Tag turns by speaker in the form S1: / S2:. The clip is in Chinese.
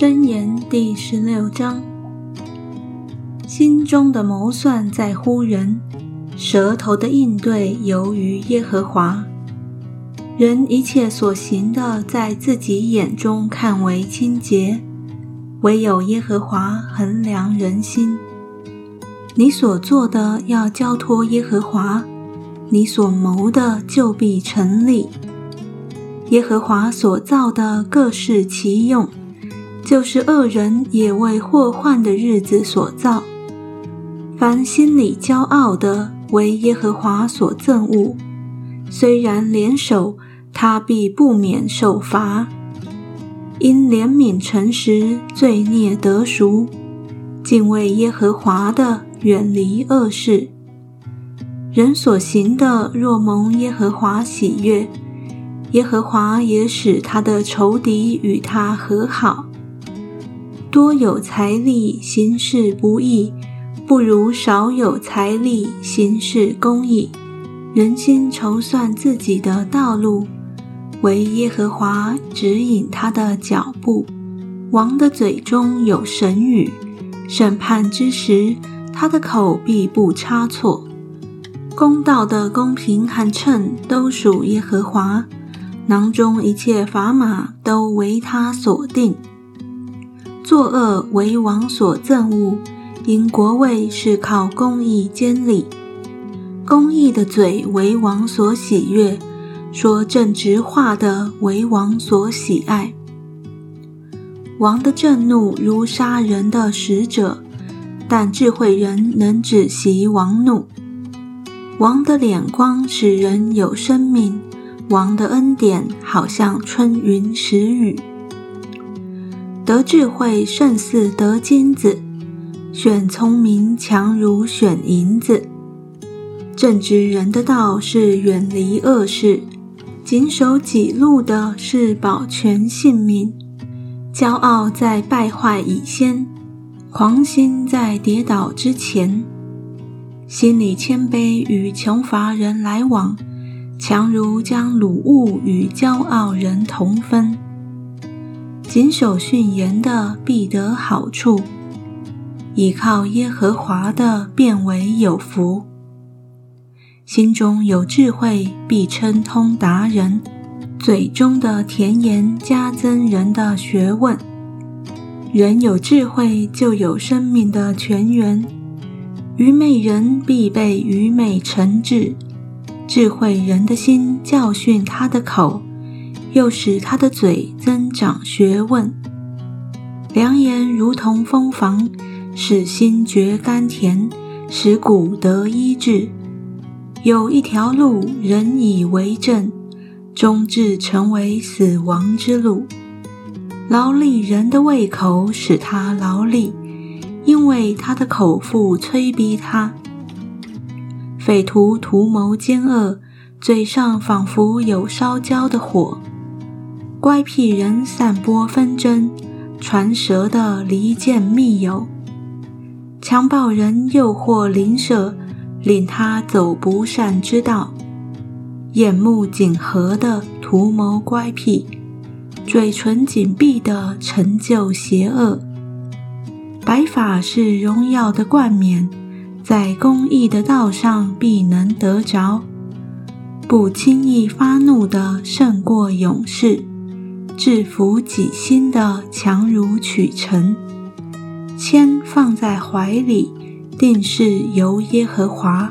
S1: 箴言第十六章：心中的谋算在乎人，舌头的应对由于耶和华。人一切所行的，在自己眼中看为清洁，唯有耶和华衡量人心。你所做的要交托耶和华，你所谋的就必成立。耶和华所造的各适其用。就是恶人也为祸患的日子所造。凡心里骄傲的，为耶和华所憎恶。虽然联手，他必不免受罚。因怜悯诚实，罪孽得赎。敬畏耶和华的，远离恶事。人所行的，若蒙耶和华喜悦，耶和华也使他的仇敌与他和好。多有财力行事不义，不如少有财力行事公义。人心筹算自己的道路，唯耶和华指引他的脚步。王的嘴中有神语，审判之时，他的口必不差错。公道的公平和称都属耶和华，囊中一切砝码都为他所定。作恶为王所憎恶，因国位是靠公义坚立。公义的嘴为王所喜悦，说正直话的为王所喜爱。王的震怒如杀人的使者，但智慧人能止息王怒。王的脸光使人有生命，王的恩典好像春云时雨。得智慧胜似得金子，选聪明强如选银子。正直人的道是远离恶事，谨守己路的是保全性命。骄傲在败坏以先，狂心在跌倒之前。心里谦卑与穷乏人来往，强如将鲁物与骄傲人同分。谨守训言的必得好处，倚靠耶和华的变为有福。心中有智慧，必称通达人；嘴中的甜言加增人的学问。人有智慧，就有生命的泉源。愚昧人必被愚昧惩治，智慧人的心教训他的口。又使他的嘴增长学问，良言如同蜂房，使心觉甘甜，使骨得医治。有一条路，人以为正，终至成为死亡之路。劳力人的胃口使他劳力，因为他的口腹催逼他。匪徒图谋奸恶，嘴上仿佛有烧焦的火。乖僻人散播纷争，传舌的离间密友；强暴人诱惑邻舍，令他走不善之道；眼目紧合的图谋乖僻，嘴唇紧闭的成就邪恶。白发是荣耀的冠冕，在公义的道上必能得着。不轻易发怒的胜过勇士。制服己心的强如取成，铅放在怀里，定是由耶和华。